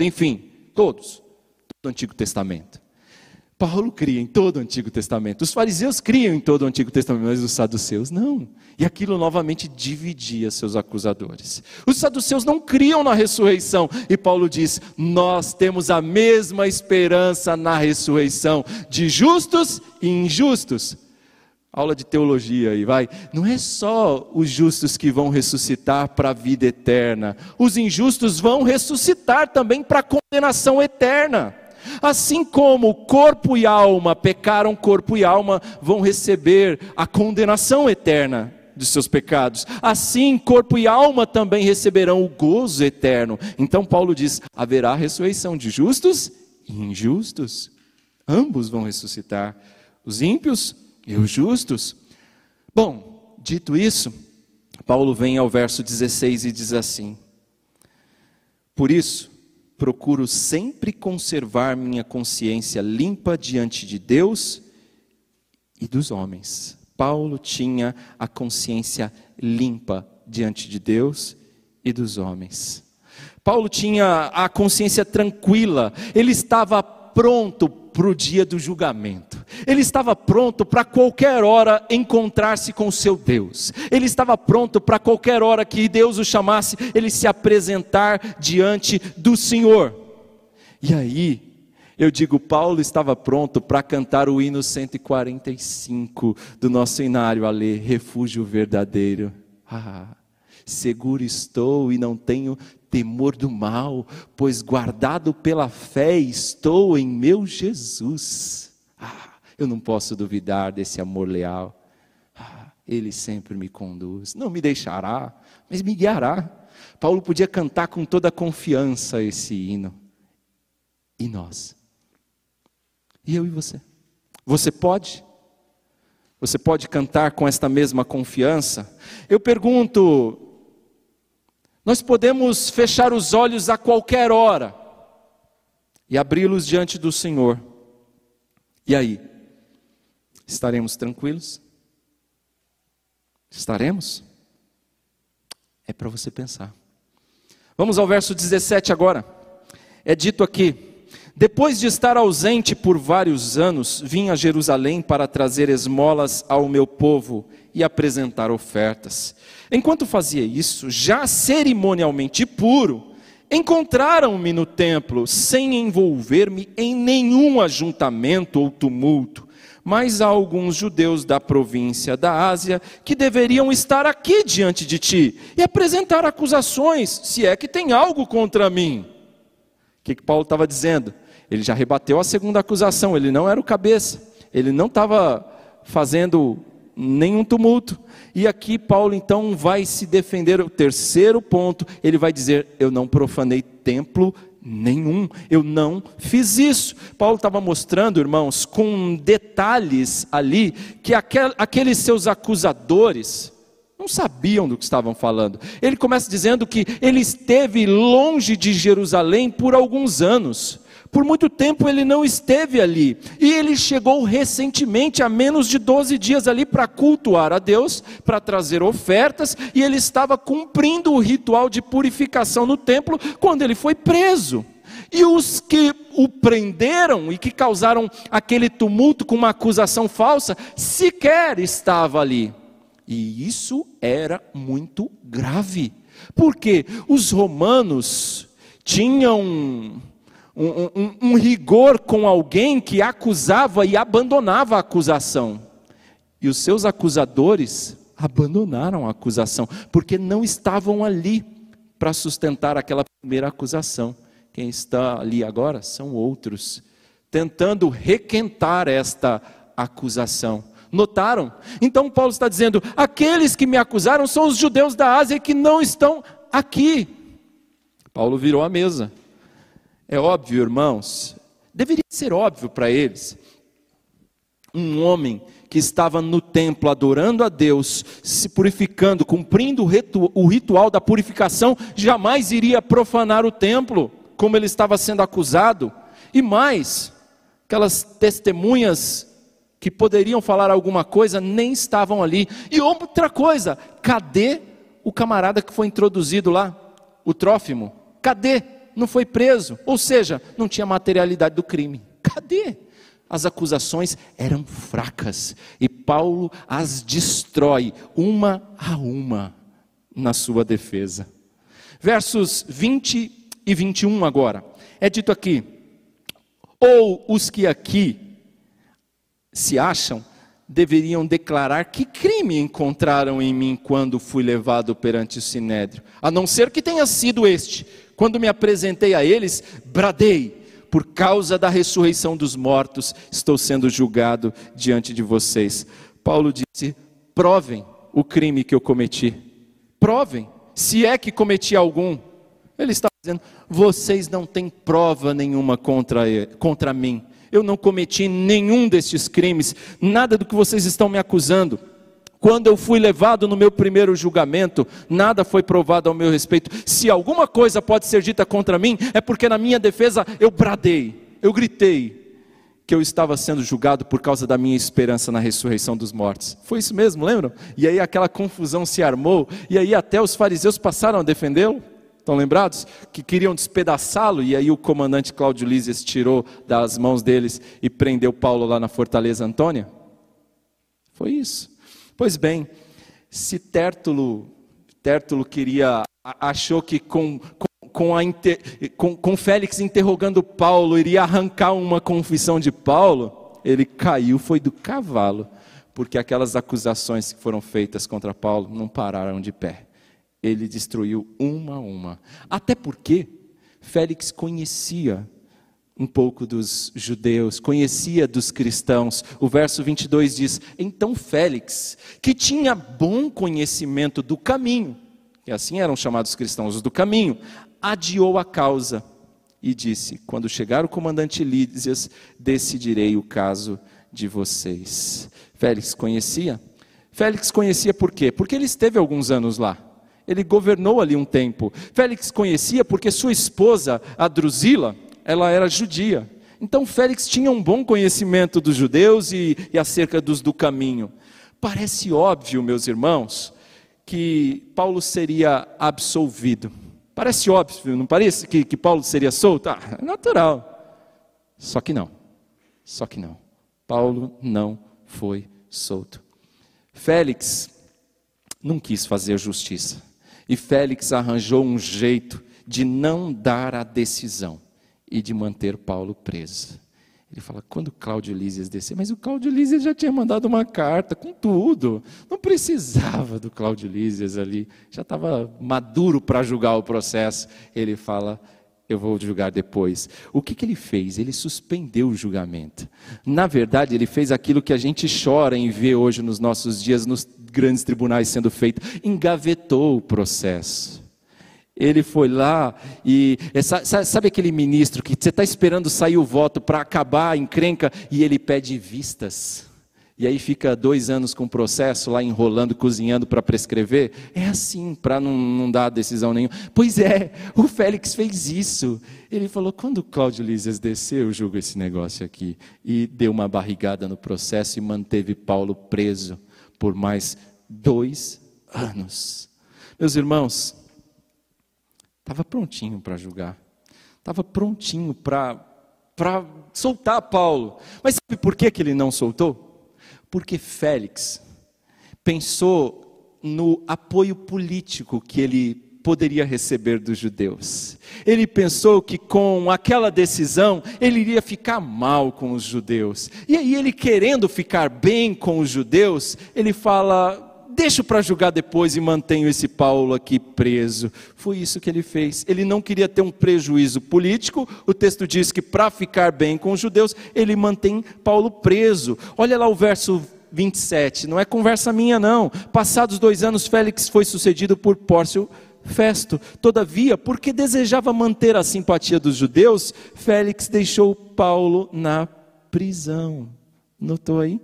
enfim, todos, todo o Antigo Testamento. Paulo cria em todo o Antigo Testamento. Os fariseus criam em todo o Antigo Testamento, mas os saduceus não. E aquilo novamente dividia seus acusadores. Os saduceus não criam na ressurreição. E Paulo diz: Nós temos a mesma esperança na ressurreição de justos e injustos. Aula de teologia aí, vai. Não é só os justos que vão ressuscitar para a vida eterna. Os injustos vão ressuscitar também para a condenação eterna. Assim como corpo e alma pecaram, corpo e alma vão receber a condenação eterna de seus pecados. Assim, corpo e alma também receberão o gozo eterno. Então, Paulo diz: haverá ressurreição de justos e injustos. Ambos vão ressuscitar, os ímpios e os justos. Bom, dito isso, Paulo vem ao verso 16 e diz assim: Por isso, procuro sempre conservar minha consciência limpa diante de Deus e dos homens. Paulo tinha a consciência limpa diante de Deus e dos homens. Paulo tinha a consciência tranquila, ele estava pronto para o dia do julgamento. Ele estava pronto para qualquer hora encontrar-se com o seu Deus. Ele estava pronto para qualquer hora que Deus o chamasse, ele se apresentar diante do Senhor. E aí, eu digo, Paulo estava pronto para cantar o hino 145 do nosso inário a ler Refúgio Verdadeiro. Ah, seguro estou e não tenho temor do mal, pois guardado pela fé estou em meu Jesus. Ah, eu não posso duvidar desse amor leal. Ah, ele sempre me conduz, não me deixará, mas me guiará. Paulo podia cantar com toda confiança esse hino. E nós? E eu e você? Você pode? Você pode cantar com esta mesma confiança? Eu pergunto, nós podemos fechar os olhos a qualquer hora e abri-los diante do Senhor. E aí? Estaremos tranquilos? Estaremos? É para você pensar. Vamos ao verso 17 agora. É dito aqui: Depois de estar ausente por vários anos, vim a Jerusalém para trazer esmolas ao meu povo e apresentar ofertas. Enquanto fazia isso, já cerimonialmente puro, encontraram-me no templo, sem envolver-me em nenhum ajuntamento ou tumulto. Mas há alguns judeus da província da Ásia que deveriam estar aqui diante de ti e apresentar acusações, se é que tem algo contra mim. O que, que Paulo estava dizendo? Ele já rebateu a segunda acusação, ele não era o cabeça, ele não estava fazendo nenhum tumulto. E aqui Paulo então vai se defender, o terceiro ponto, ele vai dizer: Eu não profanei templo nenhum, eu não fiz isso. Paulo estava mostrando, irmãos, com detalhes ali, que aqueles seus acusadores não sabiam do que estavam falando. Ele começa dizendo que ele esteve longe de Jerusalém por alguns anos. Por muito tempo ele não esteve ali. E ele chegou recentemente, há menos de 12 dias ali, para cultuar a Deus, para trazer ofertas, e ele estava cumprindo o ritual de purificação no templo quando ele foi preso. E os que o prenderam e que causaram aquele tumulto com uma acusação falsa, sequer estava ali. E isso era muito grave. Porque os romanos tinham um, um, um rigor com alguém que acusava e abandonava a acusação. E os seus acusadores abandonaram a acusação, porque não estavam ali para sustentar aquela primeira acusação. Quem está ali agora são outros, tentando requentar esta acusação. Notaram? Então Paulo está dizendo: aqueles que me acusaram são os judeus da Ásia que não estão aqui. Paulo virou a mesa. É óbvio, irmãos, deveria ser óbvio para eles. Um homem que estava no templo adorando a Deus, se purificando, cumprindo o ritual da purificação, jamais iria profanar o templo, como ele estava sendo acusado. E mais, aquelas testemunhas que poderiam falar alguma coisa nem estavam ali. E outra coisa, cadê o camarada que foi introduzido lá? O Trófimo? Cadê? Não foi preso, ou seja, não tinha materialidade do crime. Cadê? As acusações eram fracas e Paulo as destrói uma a uma na sua defesa. Versos 20 e 21 agora. É dito aqui: ou os que aqui se acham deveriam declarar que crime encontraram em mim quando fui levado perante o sinédrio, a não ser que tenha sido este quando me apresentei a eles, bradei: por causa da ressurreição dos mortos, estou sendo julgado diante de vocês. Paulo disse: provem o crime que eu cometi, provem, se é que cometi algum. Ele está dizendo: vocês não têm prova nenhuma contra, contra mim. Eu não cometi nenhum destes crimes, nada do que vocês estão me acusando. Quando eu fui levado no meu primeiro julgamento, nada foi provado ao meu respeito. Se alguma coisa pode ser dita contra mim, é porque na minha defesa eu bradei, eu gritei que eu estava sendo julgado por causa da minha esperança na ressurreição dos mortos. Foi isso mesmo, lembram? E aí aquela confusão se armou, e aí até os fariseus passaram a defendê-lo. Estão lembrados? Que queriam despedaçá-lo, e aí o comandante Cláudio Lísias tirou das mãos deles e prendeu Paulo lá na Fortaleza Antônia? Foi isso. Pois bem, se Tértulo, Tértulo queria, achou que com, com, com, a, com, com Félix interrogando Paulo iria arrancar uma confissão de Paulo, ele caiu, foi do cavalo, porque aquelas acusações que foram feitas contra Paulo não pararam de pé. Ele destruiu uma a uma. Até porque Félix conhecia um pouco dos judeus, conhecia dos cristãos. O verso 22 diz: Então Félix, que tinha bom conhecimento do caminho, e assim eram chamados cristãos, os do caminho, adiou a causa e disse: Quando chegar o comandante Lídias, decidirei o caso de vocês. Félix conhecia? Félix conhecia por quê? Porque ele esteve alguns anos lá. Ele governou ali um tempo. Félix conhecia porque sua esposa, a Drusila, ela era judia. Então Félix tinha um bom conhecimento dos judeus e, e acerca dos do caminho. Parece óbvio, meus irmãos, que Paulo seria absolvido. Parece óbvio, não parece que, que Paulo seria solto? Ah, é natural. Só que não. Só que não. Paulo não foi solto. Félix não quis fazer justiça. E Félix arranjou um jeito de não dar a decisão e de manter Paulo preso. Ele fala, quando Cláudio Lísias descer, mas o Cláudio Lísias já tinha mandado uma carta com tudo, não precisava do Cláudio Lísias ali, já estava maduro para julgar o processo. Ele fala, eu vou julgar depois. O que, que ele fez? Ele suspendeu o julgamento. Na verdade, ele fez aquilo que a gente chora em ver hoje nos nossos dias, nos grandes tribunais sendo feito, engavetou o processo. Ele foi lá e. Sabe aquele ministro que você está esperando sair o voto para acabar a encrenca e ele pede vistas? E aí fica dois anos com o processo lá enrolando, cozinhando para prescrever? É assim, para não, não dar decisão nenhuma. Pois é, o Félix fez isso. Ele falou: quando o Cláudio Lízias desceu, eu julgo esse negócio aqui. E deu uma barrigada no processo e manteve Paulo preso por mais dois anos. Meus irmãos, Estava prontinho para julgar. Estava prontinho para soltar Paulo. Mas sabe por que, que ele não soltou? Porque Félix pensou no apoio político que ele poderia receber dos judeus. Ele pensou que com aquela decisão ele iria ficar mal com os judeus. E aí ele querendo ficar bem com os judeus, ele fala: deixo para julgar depois e mantenho esse Paulo aqui preso. Foi isso que ele fez. Ele não queria ter um prejuízo político. O texto diz que para ficar bem com os judeus, ele mantém Paulo preso. Olha lá o verso 27, não é conversa minha não. Passados dois anos, Félix foi sucedido por Pórcio Festo. Todavia, porque desejava manter a simpatia dos judeus, Félix deixou Paulo na prisão. Notou aí?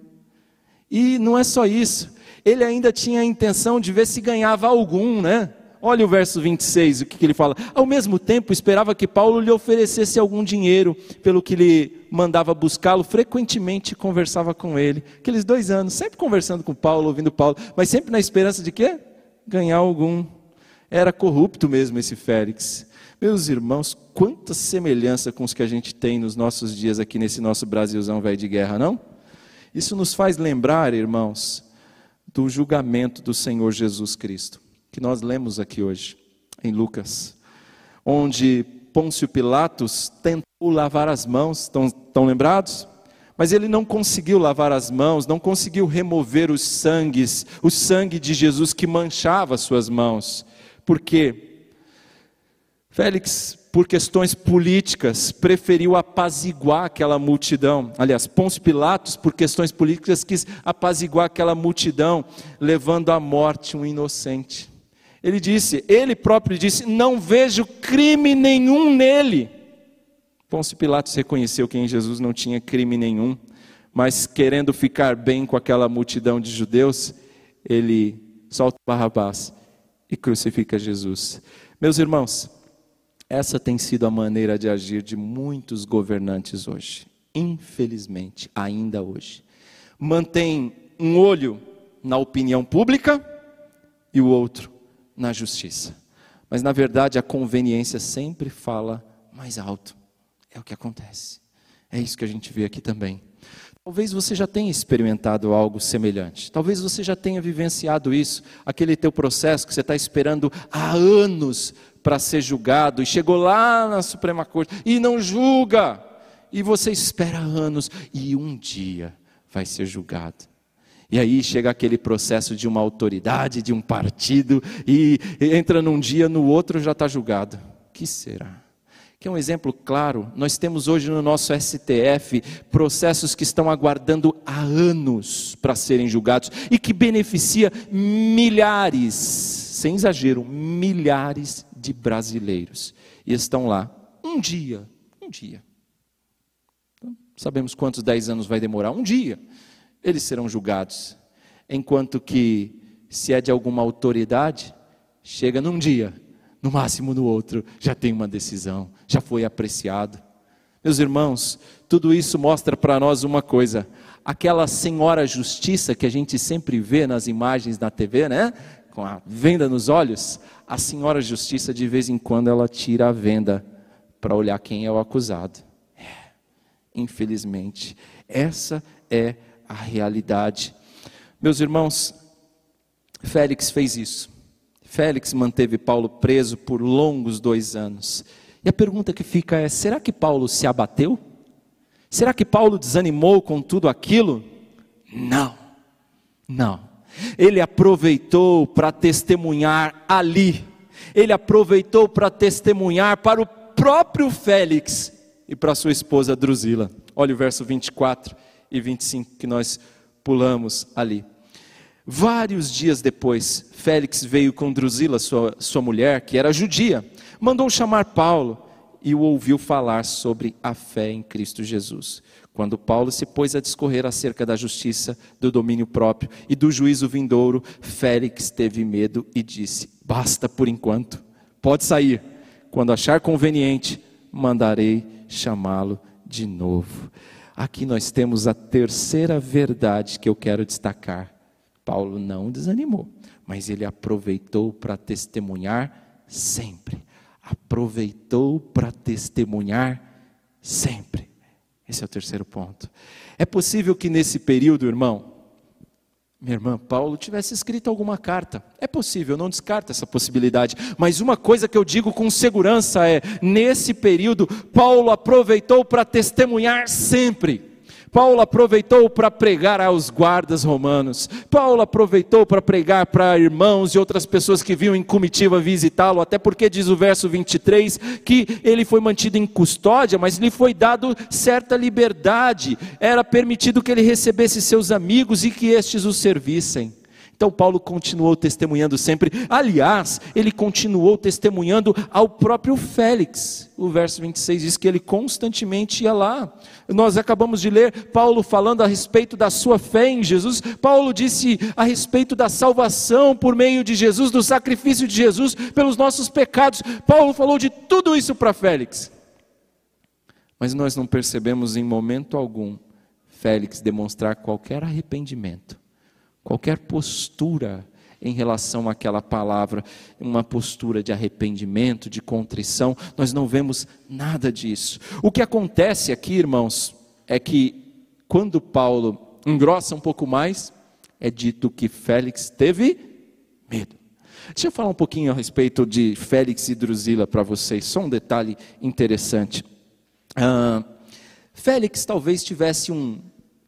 E não é só isso ele ainda tinha a intenção de ver se ganhava algum, né? Olha o verso 26, o que, que ele fala. Ao mesmo tempo, esperava que Paulo lhe oferecesse algum dinheiro, pelo que ele mandava buscá-lo, frequentemente conversava com ele. Aqueles dois anos, sempre conversando com Paulo, ouvindo Paulo, mas sempre na esperança de quê? Ganhar algum. Era corrupto mesmo esse Félix. Meus irmãos, quanta semelhança com os que a gente tem nos nossos dias aqui nesse nosso Brasilzão velho de guerra, não? Isso nos faz lembrar, irmãos, do julgamento do Senhor Jesus Cristo, que nós lemos aqui hoje, em Lucas, onde Pôncio Pilatos tentou lavar as mãos, estão, estão lembrados? Mas ele não conseguiu lavar as mãos, não conseguiu remover os sangues, o sangue de Jesus que manchava suas mãos. Por quê? Félix, por questões políticas, preferiu apaziguar aquela multidão. Aliás, Pôncio Pilatos, por questões políticas, quis apaziguar aquela multidão, levando à morte um inocente. Ele disse, ele próprio disse: Não vejo crime nenhum nele. Pôncio Pilatos reconheceu que em Jesus não tinha crime nenhum, mas querendo ficar bem com aquela multidão de judeus, ele solta Barrabás e crucifica Jesus. Meus irmãos, essa tem sido a maneira de agir de muitos governantes hoje, infelizmente, ainda hoje. Mantém um olho na opinião pública e o outro na justiça. Mas na verdade a conveniência sempre fala mais alto. É o que acontece. É isso que a gente vê aqui também. Talvez você já tenha experimentado algo semelhante. Talvez você já tenha vivenciado isso, aquele teu processo que você está esperando há anos para ser julgado e chegou lá na Suprema Corte e não julga. E você espera anos e um dia vai ser julgado. E aí chega aquele processo de uma autoridade, de um partido, e entra num dia, no outro já está julgado. que será? Que é um exemplo claro, nós temos hoje no nosso STF processos que estão aguardando há anos para serem julgados e que beneficia milhares, sem exagero, milhares de brasileiros. E estão lá um dia, um dia. Então, sabemos quantos dez anos vai demorar? Um dia eles serão julgados. Enquanto que, se é de alguma autoridade, chega num dia, no máximo no outro, já tem uma decisão, já foi apreciado. Meus irmãos, tudo isso mostra para nós uma coisa: aquela senhora justiça que a gente sempre vê nas imagens na TV, né? Com a venda nos olhos, a senhora justiça de vez em quando ela tira a venda para olhar quem é o acusado. É, infelizmente, essa é a realidade. Meus irmãos, Félix fez isso. Félix manteve Paulo preso por longos dois anos. E a pergunta que fica é: será que Paulo se abateu? Será que Paulo desanimou com tudo aquilo? Não, não. Ele aproveitou para testemunhar ali, ele aproveitou para testemunhar para o próprio Félix e para sua esposa Drusila. Olha o verso 24 e 25 que nós pulamos ali. Vários dias depois, Félix veio com Drusila, sua, sua mulher, que era judia, mandou chamar Paulo e o ouviu falar sobre a fé em Cristo Jesus. Quando Paulo se pôs a discorrer acerca da justiça, do domínio próprio e do juízo vindouro, Félix teve medo e disse: Basta por enquanto, pode sair. Quando achar conveniente, mandarei chamá-lo de novo. Aqui nós temos a terceira verdade que eu quero destacar. Paulo não desanimou, mas ele aproveitou para testemunhar sempre. Aproveitou para testemunhar sempre. Esse é o terceiro ponto. É possível que nesse período, irmão, minha irmã Paulo tivesse escrito alguma carta. É possível, não descarta essa possibilidade. Mas uma coisa que eu digo com segurança é: nesse período, Paulo aproveitou para testemunhar sempre. Paulo aproveitou para pregar aos guardas romanos. Paulo aproveitou para pregar para irmãos e outras pessoas que vinham em comitiva visitá-lo, até porque diz o verso 23 que ele foi mantido em custódia, mas lhe foi dado certa liberdade. Era permitido que ele recebesse seus amigos e que estes o servissem. Então Paulo continuou testemunhando sempre. Aliás, ele continuou testemunhando ao próprio Félix. O verso 26 diz que ele constantemente ia lá. Nós acabamos de ler Paulo falando a respeito da sua fé em Jesus. Paulo disse a respeito da salvação por meio de Jesus, do sacrifício de Jesus pelos nossos pecados. Paulo falou de tudo isso para Félix. Mas nós não percebemos em momento algum Félix demonstrar qualquer arrependimento qualquer postura em relação àquela palavra, uma postura de arrependimento, de contrição, nós não vemos nada disso. O que acontece aqui, irmãos, é que quando Paulo engrossa um pouco mais, é dito que Félix teve medo. Deixa eu falar um pouquinho a respeito de Félix e Drusila para vocês, só um detalhe interessante. Ah, Félix talvez tivesse um,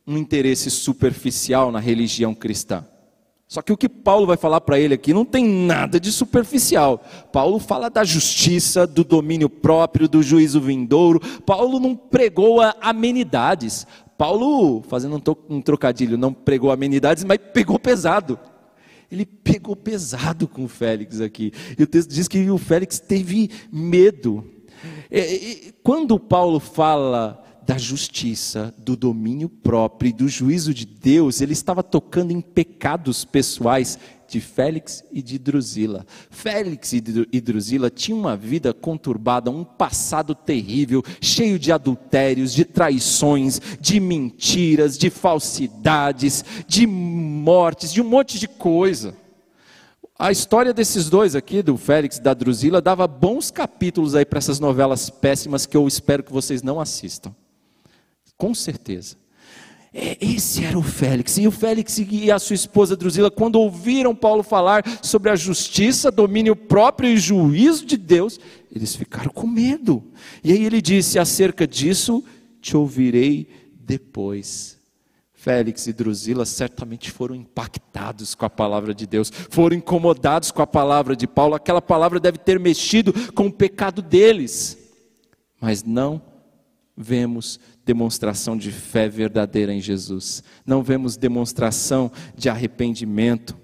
um interesse superficial na religião cristã. Só que o que Paulo vai falar para ele aqui não tem nada de superficial. Paulo fala da justiça, do domínio próprio, do juízo vindouro. Paulo não pregou amenidades. Paulo, fazendo um trocadilho, não pregou amenidades, mas pegou pesado. Ele pegou pesado com o Félix aqui. E o texto diz que o Félix teve medo. Quando Paulo fala da justiça, do domínio próprio e do juízo de Deus, ele estava tocando em pecados pessoais de Félix e de Drusila. Félix e Drusila tinham uma vida conturbada, um passado terrível, cheio de adultérios, de traições, de mentiras, de falsidades, de mortes, de um monte de coisa. A história desses dois aqui, do Félix e da Drusila, dava bons capítulos aí para essas novelas péssimas que eu espero que vocês não assistam. Com certeza. É, esse era o Félix. E o Félix e a sua esposa Drusila, quando ouviram Paulo falar sobre a justiça, domínio próprio e juízo de Deus, eles ficaram com medo. E aí ele disse: acerca disso te ouvirei depois. Félix e Drusila certamente foram impactados com a palavra de Deus, foram incomodados com a palavra de Paulo. Aquela palavra deve ter mexido com o pecado deles, mas não vemos demonstração de fé verdadeira em Jesus, não vemos demonstração de arrependimento.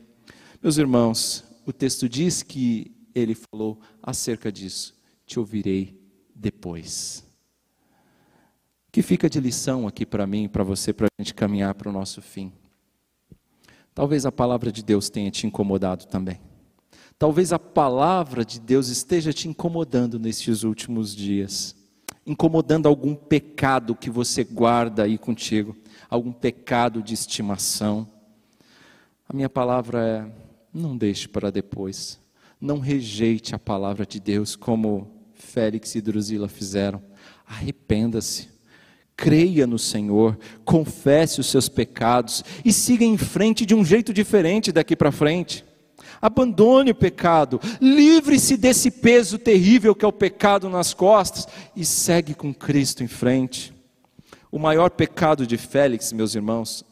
Meus irmãos, o texto diz que ele falou acerca disso: te ouvirei depois. O que fica de lição aqui para mim para você, para a gente caminhar para o nosso fim? Talvez a palavra de Deus tenha te incomodado também. Talvez a palavra de Deus esteja te incomodando nesses últimos dias incomodando algum pecado que você guarda aí contigo, algum pecado de estimação. A minha palavra é: não deixe para depois. Não rejeite a palavra de Deus como Félix e Drusila fizeram. Arrependa-se. Creia no Senhor, confesse os seus pecados e siga em frente de um jeito diferente daqui para frente. Abandone o pecado, livre-se desse peso terrível que é o pecado nas costas e segue com Cristo em frente. O maior pecado de Félix, meus irmãos,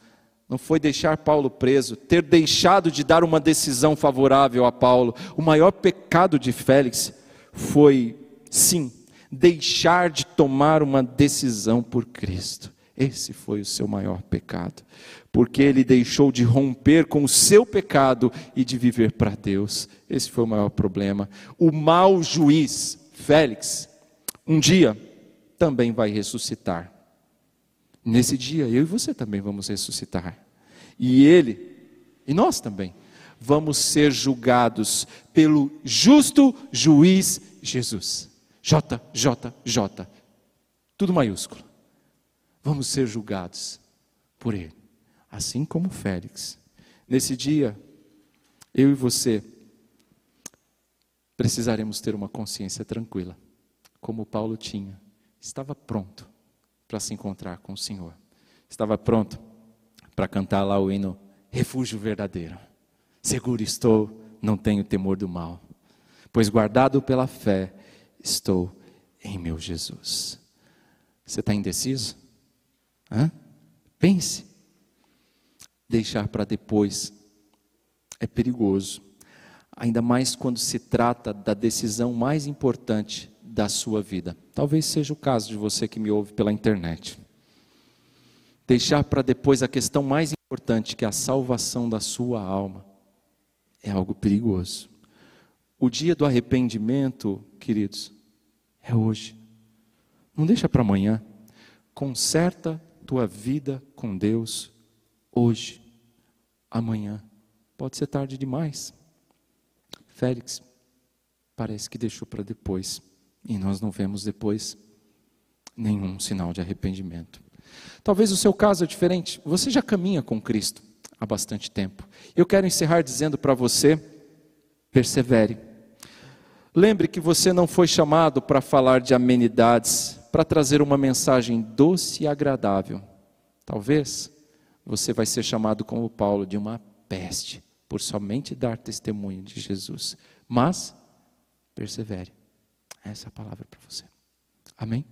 não foi deixar Paulo preso, ter deixado de dar uma decisão favorável a Paulo. O maior pecado de Félix foi, sim, deixar de tomar uma decisão por Cristo. Esse foi o seu maior pecado porque ele deixou de romper com o seu pecado e de viver para Deus. Esse foi o maior problema. O mau juiz, Félix, um dia também vai ressuscitar. Nesse dia, eu e você também vamos ressuscitar. E ele, e nós também, vamos ser julgados pelo justo juiz Jesus. J, J, J. Tudo maiúsculo. Vamos ser julgados por ele assim como Félix. Nesse dia, eu e você precisaremos ter uma consciência tranquila, como Paulo tinha. Estava pronto para se encontrar com o Senhor. Estava pronto para cantar lá o hino Refúgio Verdadeiro. Seguro estou, não tenho temor do mal, pois guardado pela fé estou em meu Jesus. Você está indeciso? Hã? Pense deixar para depois é perigoso, ainda mais quando se trata da decisão mais importante da sua vida. Talvez seja o caso de você que me ouve pela internet. Deixar para depois a questão mais importante, que é a salvação da sua alma, é algo perigoso. O dia do arrependimento, queridos, é hoje. Não deixa para amanhã. Conserta tua vida com Deus hoje amanhã. Pode ser tarde demais. Félix parece que deixou para depois. E nós não vemos depois nenhum sinal de arrependimento. Talvez o seu caso é diferente. Você já caminha com Cristo há bastante tempo. Eu quero encerrar dizendo para você: persevere. Lembre que você não foi chamado para falar de amenidades, para trazer uma mensagem doce e agradável. Talvez você vai ser chamado como Paulo de uma peste, por somente dar testemunho de Jesus. Mas persevere. Essa é a palavra para você. Amém?